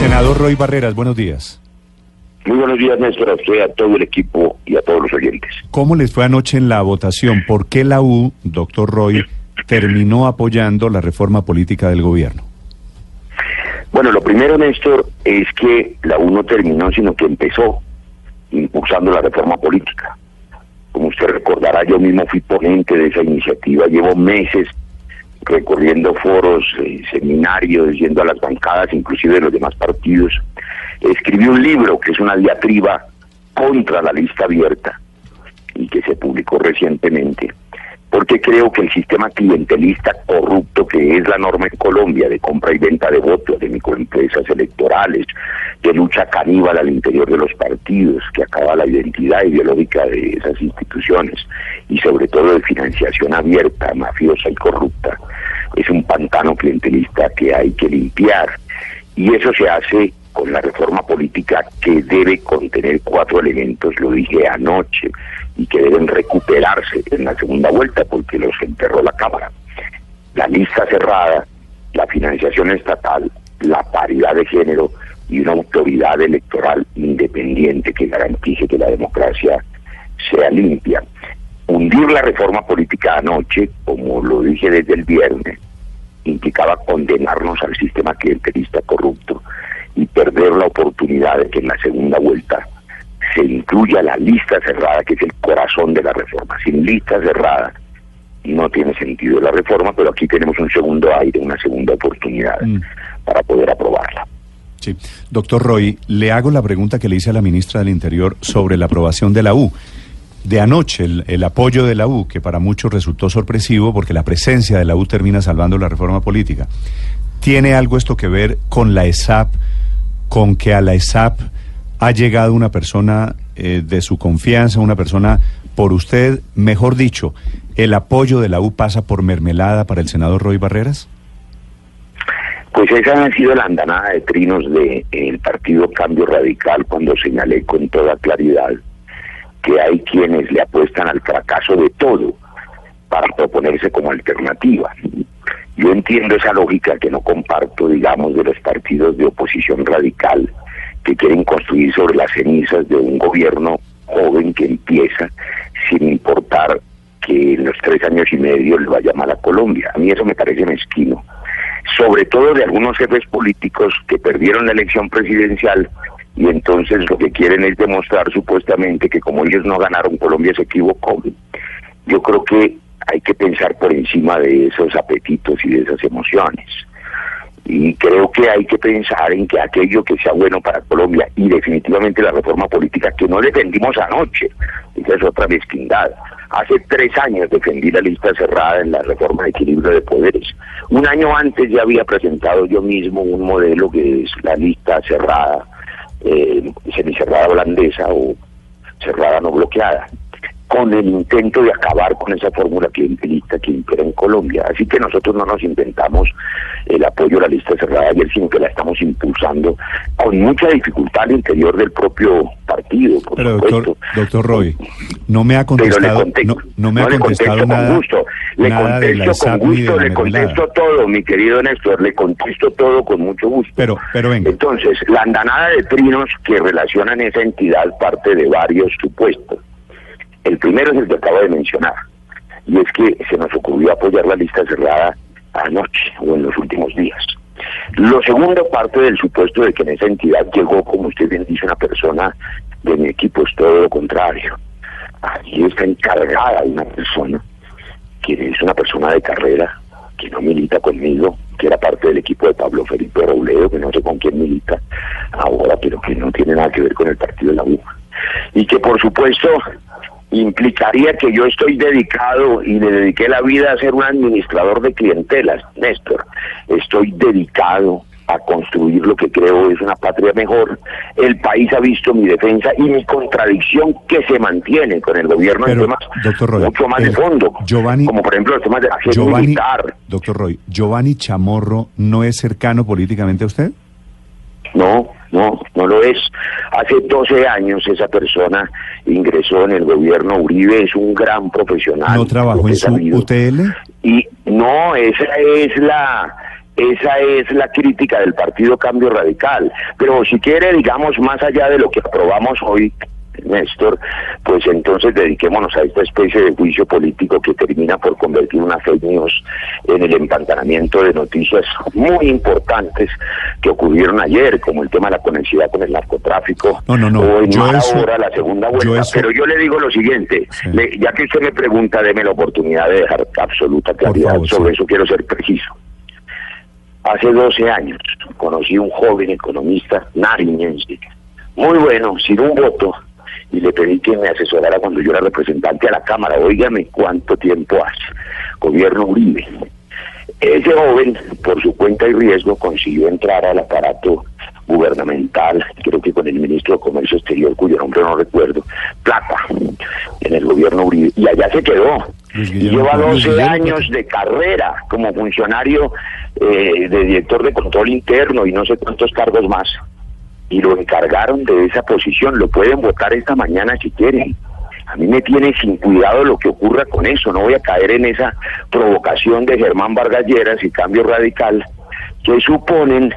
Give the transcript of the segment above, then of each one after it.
Senador Roy Barreras, buenos días. Muy buenos días, Néstor, a usted, a todo el equipo y a todos los oyentes. ¿Cómo les fue anoche en la votación? ¿Por qué la U, doctor Roy, terminó apoyando la reforma política del gobierno? Bueno, lo primero, Néstor, es que la U no terminó, sino que empezó impulsando la reforma política. Como usted recordará, yo mismo fui ponente de esa iniciativa, llevo meses recorriendo foros, seminarios, yendo a las bancadas, inclusive de los demás partidos. Escribí un libro que es una diatriba contra la lista abierta y que se publicó recientemente porque creo que el sistema clientelista corrupto que es la norma en Colombia de compra y venta de votos, de microempresas electorales, de lucha caníbal al interior de los partidos, que acaba la identidad ideológica de esas instituciones y sobre todo de financiación abierta, mafiosa y corrupta, es un pantano clientelista que hay que limpiar. Y eso se hace con la reforma política que debe contener cuatro elementos, lo dije anoche, y que deben recuperarse en la segunda vuelta porque los enterró la Cámara. La lista cerrada, la financiación estatal, la paridad de género y una autoridad electoral independiente que garantice que la democracia sea limpia. Hundir la reforma política anoche, como lo dije desde el viernes, implicaba condenarnos al sistema clientelista corrupto y perder la oportunidad de que en la segunda vuelta se incluya la lista cerrada, que es el corazón de la reforma. Sin lista cerrada no tiene sentido la reforma, pero aquí tenemos un segundo aire, una segunda oportunidad mm. para poder aprobarla. Sí. Doctor Roy, le hago la pregunta que le hice a la ministra del Interior sobre la aprobación de la U. De anoche, el, el, apoyo de la U, que para muchos resultó sorpresivo porque la presencia de la U termina salvando la reforma política. ¿Tiene algo esto que ver con la ESAP, con que a la ESAP ha llegado una persona eh, de su confianza, una persona por usted, mejor dicho, el apoyo de la U pasa por mermelada para el senador Roy Barreras? Pues esa ha sido la andanada de trinos del partido Cambio Radical cuando señalé con toda claridad que hay quienes le apuestan al fracaso de todo para proponerse como alternativa. Entiendo esa lógica que no comparto, digamos, de los partidos de oposición radical que quieren construir sobre las cenizas de un gobierno joven que empieza sin importar que en los tres años y medio le vaya mal a Colombia. A mí eso me parece mezquino. Sobre todo de algunos jefes políticos que perdieron la elección presidencial y entonces lo que quieren es demostrar supuestamente que como ellos no ganaron, Colombia se equivocó. Yo creo que hay que pensar por encima de esos apetitos y de esas emociones y creo que hay que pensar en que aquello que sea bueno para Colombia y definitivamente la reforma política que no defendimos anoche, esa es otra mezquindad. Hace tres años defendí la lista cerrada en la reforma de equilibrio de poderes. Un año antes ya había presentado yo mismo un modelo que es la lista cerrada, eh, semicerrada holandesa o cerrada no bloqueada con el intento de acabar con esa fórmula clientelista que impera en Colombia. Así que nosotros no nos inventamos el apoyo a la lista cerrada ayer, sino que la estamos impulsando con mucha dificultad al interior del propio partido. Pero doctor, doctor Roy, no me ha contestado, no, me ha contestado nada, con gusto, le contesto con gusto, le contesto todo, mi querido Néstor, le contesto todo con mucho gusto. Pero, pero venga. Entonces, la andanada de trinos que relacionan esa entidad parte de varios supuestos. El primero es el que acabo de mencionar, y es que se nos ocurrió apoyar la lista cerrada anoche o en los últimos días. Lo segundo parte del supuesto de que en esa entidad llegó, como usted bien dice, una persona de mi equipo, es todo lo contrario. Allí está encargada una persona que es una persona de carrera, que no milita conmigo, que era parte del equipo de Pablo Felipe Robledo, que no sé con quién milita ahora, pero que no tiene nada que ver con el partido de la U. Y que por supuesto implicaría que yo estoy dedicado y le dediqué la vida a ser un administrador de clientelas, Néstor. Estoy dedicado a construir lo que creo es una patria mejor. El país ha visto mi defensa y mi contradicción que se mantiene con el gobierno en temas mucho más de fondo, como por ejemplo los temas de la Giovanni, militar. Doctor Roy, ¿Giovanni Chamorro no es cercano políticamente a usted? No, no, no lo es. Hace 12 años esa persona ingresó en el gobierno Uribe, es un gran profesional. ¿No trabajó en su UTL? Y no, esa es la esa es la crítica del Partido Cambio Radical. Pero si quiere, digamos, más allá de lo que aprobamos hoy, Néstor, pues entonces dediquémonos a esta especie de juicio político que termina por convertir una fake news en el empantanamiento de noticias muy importantes que ocurrieron ayer, como el tema de la conexidad con el narcotráfico, no, no, no. o en ahora la segunda vuelta. Pero yo le digo lo siguiente, ya que usted me pregunta, deme la oportunidad de dejar absoluta claridad sobre eso, quiero ser preciso. Hace 12 años conocí un joven economista nariñense, muy bueno, sin un voto, y le pedí que me asesorara cuando yo era representante a la Cámara. Óigame cuánto tiempo hace. Gobierno Uribe. Ese joven, por su cuenta y riesgo, consiguió entrar al aparato gubernamental, creo que con el ministro de Comercio Exterior, cuyo nombre no recuerdo, Plata, en el gobierno Uribe. Y allá se quedó. Y lleva 12 años de carrera como funcionario eh, de director de control interno y no sé cuántos cargos más y lo encargaron de esa posición. Lo pueden votar esta mañana si quieren. A mí me tiene sin cuidado lo que ocurra con eso. No voy a caer en esa provocación de Germán Vargas Lleras y Cambio Radical que suponen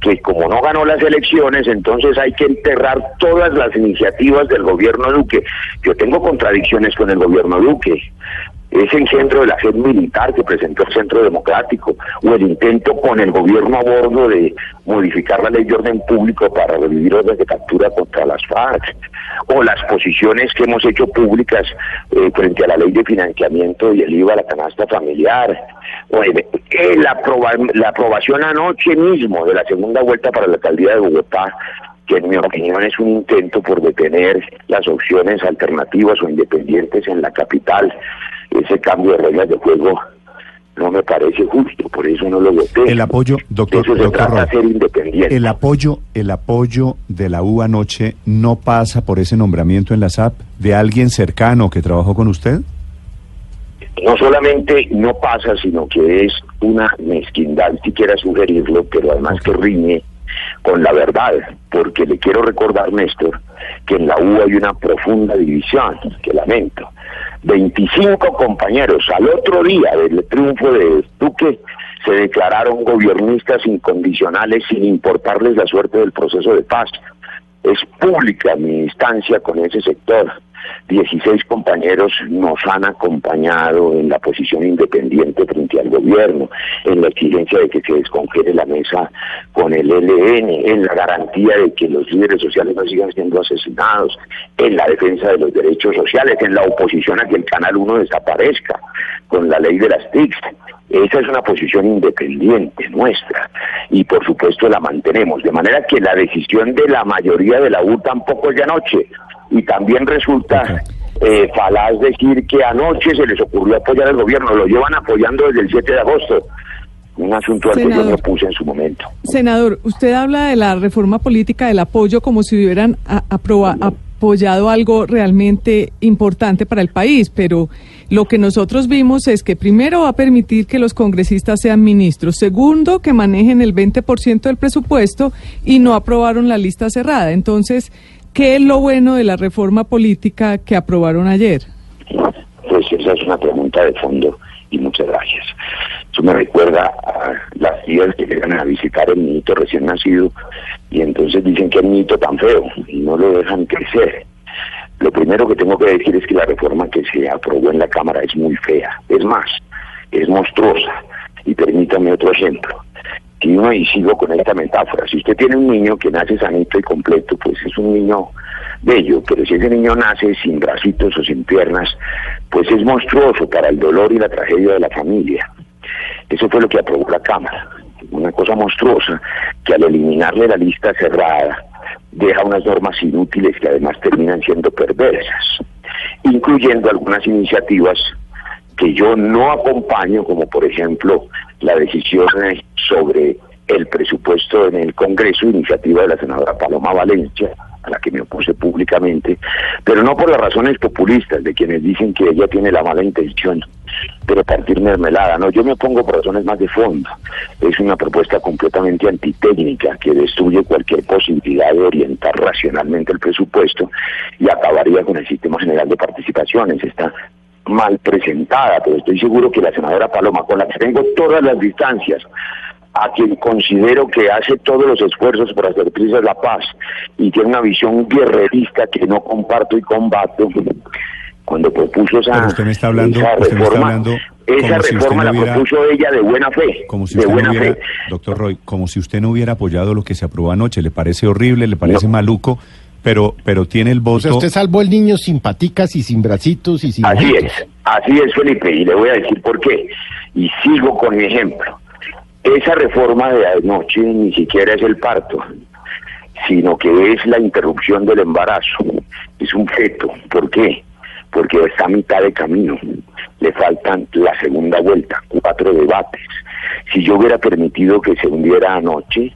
que como no ganó las elecciones, entonces hay que enterrar todas las iniciativas del gobierno Duque. Yo tengo contradicciones con el gobierno Duque ese engendro de la sed militar que presentó el Centro Democrático, o el intento con el gobierno a bordo de modificar la ley de orden público para revivir órdenes de captura contra las FARC, o las posiciones que hemos hecho públicas eh, frente a la ley de financiamiento y el IVA a la canasta familiar, o eh, la, la aprobación anoche mismo de la segunda vuelta para la alcaldía de Bogotá que en mi opinión es un intento por detener las opciones alternativas o independientes en la capital ese cambio de reglas de juego no me parece justo, por eso no lo voté. El apoyo, doctor, El apoyo, el apoyo de la U anoche no pasa por ese nombramiento en la SAP de alguien cercano que trabajó con usted. No solamente no pasa, sino que es una mezquindad, si quiera sugerirlo, pero además que riñe con la verdad, porque le quiero recordar, Néstor, que en la U hay una profunda división, que lamento. 25 compañeros al otro día del triunfo de Duque se declararon gobiernistas incondicionales sin importarles la suerte del proceso de paz. Es pública mi instancia con ese sector. 16 compañeros nos han acompañado en la posición independiente frente al gobierno, en la exigencia de que se descongele la mesa con el LN, en la garantía de que los líderes sociales no sigan siendo asesinados, en la defensa de los derechos sociales, en la oposición a que el Canal 1 desaparezca, con la ley de las TICs. Esa es una posición independiente nuestra y por supuesto la mantenemos. De manera que la decisión de la mayoría de la U tampoco es de anoche y también resulta eh, falaz decir que anoche se les ocurrió apoyar al gobierno, lo llevan apoyando desde el 7 de agosto. Un asunto al que yo me puse en su momento. Senador, usted habla de la reforma política, del apoyo, como si hubieran apoyado algo realmente importante para el país, pero lo que nosotros vimos es que primero va a permitir que los congresistas sean ministros, segundo que manejen el 20% del presupuesto y no aprobaron la lista cerrada. Entonces, ¿Qué es lo bueno de la reforma política que aprobaron ayer? Pues esa es una pregunta de fondo y muchas gracias. Eso me recuerda a las tías que llegan a visitar el niñito recién nacido y entonces dicen que es niñito tan feo y no lo dejan crecer. Lo primero que tengo que decir es que la reforma que se aprobó en la Cámara es muy fea. Es más, es monstruosa. Y permítame otro ejemplo y sigo con esta metáfora. Si usted tiene un niño que nace sanito y completo, pues es un niño bello, pero si ese niño nace sin bracitos o sin piernas, pues es monstruoso para el dolor y la tragedia de la familia. Eso fue lo que aprobó la Cámara, una cosa monstruosa que al eliminarle la lista cerrada deja unas normas inútiles que además terminan siendo perversas, incluyendo algunas iniciativas que yo no acompaño, como por ejemplo la decisión sobre el presupuesto en el Congreso, iniciativa de la senadora Paloma Valencia, a la que me opuse públicamente, pero no por las razones populistas de quienes dicen que ella tiene la mala intención de repartir mermelada, no, yo me opongo por razones más de fondo. Es una propuesta completamente antitécnica que destruye cualquier posibilidad de orientar racionalmente el presupuesto y acabaría con el sistema general de participaciones. Está mal presentada, pero estoy seguro que la senadora Paloma, con la que tengo todas las distancias, a quien considero que hace todos los esfuerzos por hacer crisis la paz y tiene una visión guerrerista que no comparto y combato, cuando propuso esa, usted me está hablando, reforma, esa reforma la propuso ella de buena fe. Como si de usted buena no hubiera, fe. doctor Roy, como si usted no hubiera apoyado lo que se aprobó anoche, le parece horrible, le parece maluco, pero pero tiene el O voto. sea, usted salvó el niño sin paticas y sin bracitos y sin Así ojitos. es, así es Felipe, y le voy a decir por qué. Y sigo con mi ejemplo. Esa reforma de anoche ni siquiera es el parto, sino que es la interrupción del embarazo. Es un feto. ¿Por qué? Porque está a mitad de camino. Le faltan la segunda vuelta, cuatro debates. Si yo hubiera permitido que se hundiera anoche,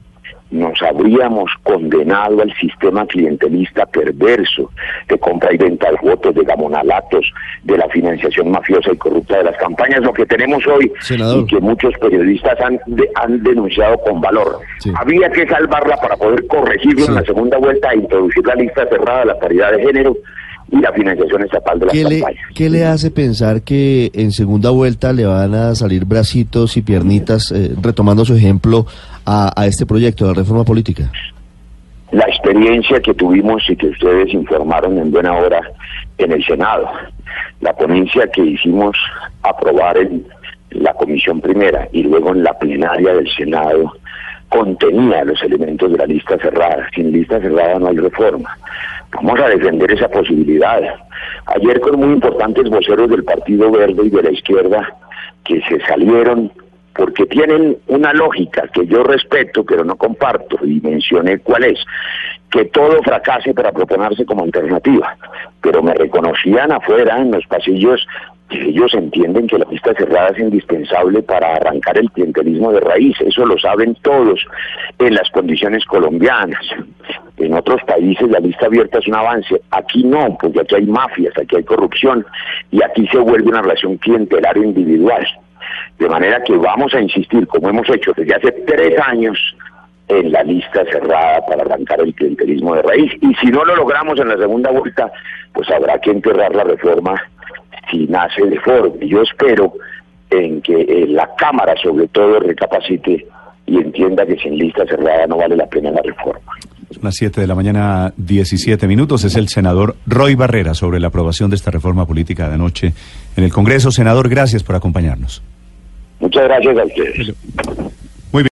nos habríamos condenado al sistema clientelista perverso de compra y venta de votos, de gamonalatos, de la financiación mafiosa y corrupta de las campañas, lo que tenemos hoy Senador. y que muchos periodistas han, de- han denunciado con valor. Sí. Había que salvarla para poder corregirlo Sí. en la segunda vuelta e introducir la lista cerrada, la paridad de género y la financiación estatal de las ¿Qué le, campañas. qué le hace pensar que en segunda vuelta le van a salir bracitos y piernitas, eh, retomando su ejemplo, a, a este proyecto de reforma política? la experiencia que tuvimos y que ustedes informaron en buena hora en el Senado. La ponencia que hicimos aprobar en la comisión primera y luego en la plenaria del Senado contenía los elementos de la lista cerrada. Sin lista cerrada no hay reforma. Vamos a defender esa posibilidad. Ayer con muy importantes voceros del Partido Verde y de la izquierda que se salieron porque tienen una lógica que yo respeto pero no comparto y mencioné cuál es, que todo fracase para proponerse como alternativa, pero me reconocían afuera en los pasillos ellos entienden que la lista cerrada es indispensable para arrancar el clientelismo de raíz, eso lo saben todos en las condiciones colombianas. En otros países la lista abierta es un avance, aquí no, porque aquí hay mafias, aquí hay corrupción y aquí se vuelve una relación clientelar individual. De manera que vamos a insistir, como hemos hecho desde hace tres años, en la lista cerrada para arrancar el clientelismo de raíz. Y si no lo logramos en la segunda vuelta, pues habrá que enterrar la reforma si nace de foro. Y yo espero en que eh, la Cámara, sobre todo, recapacite y entienda que sin lista cerrada no vale la pena la reforma. Son las 7 de la mañana, 17 minutos. Es el senador Roy Barrera sobre la aprobación de esta reforma política de anoche en el Congreso. Senador, gracias por acompañarnos. Muchas gracias a ustedes.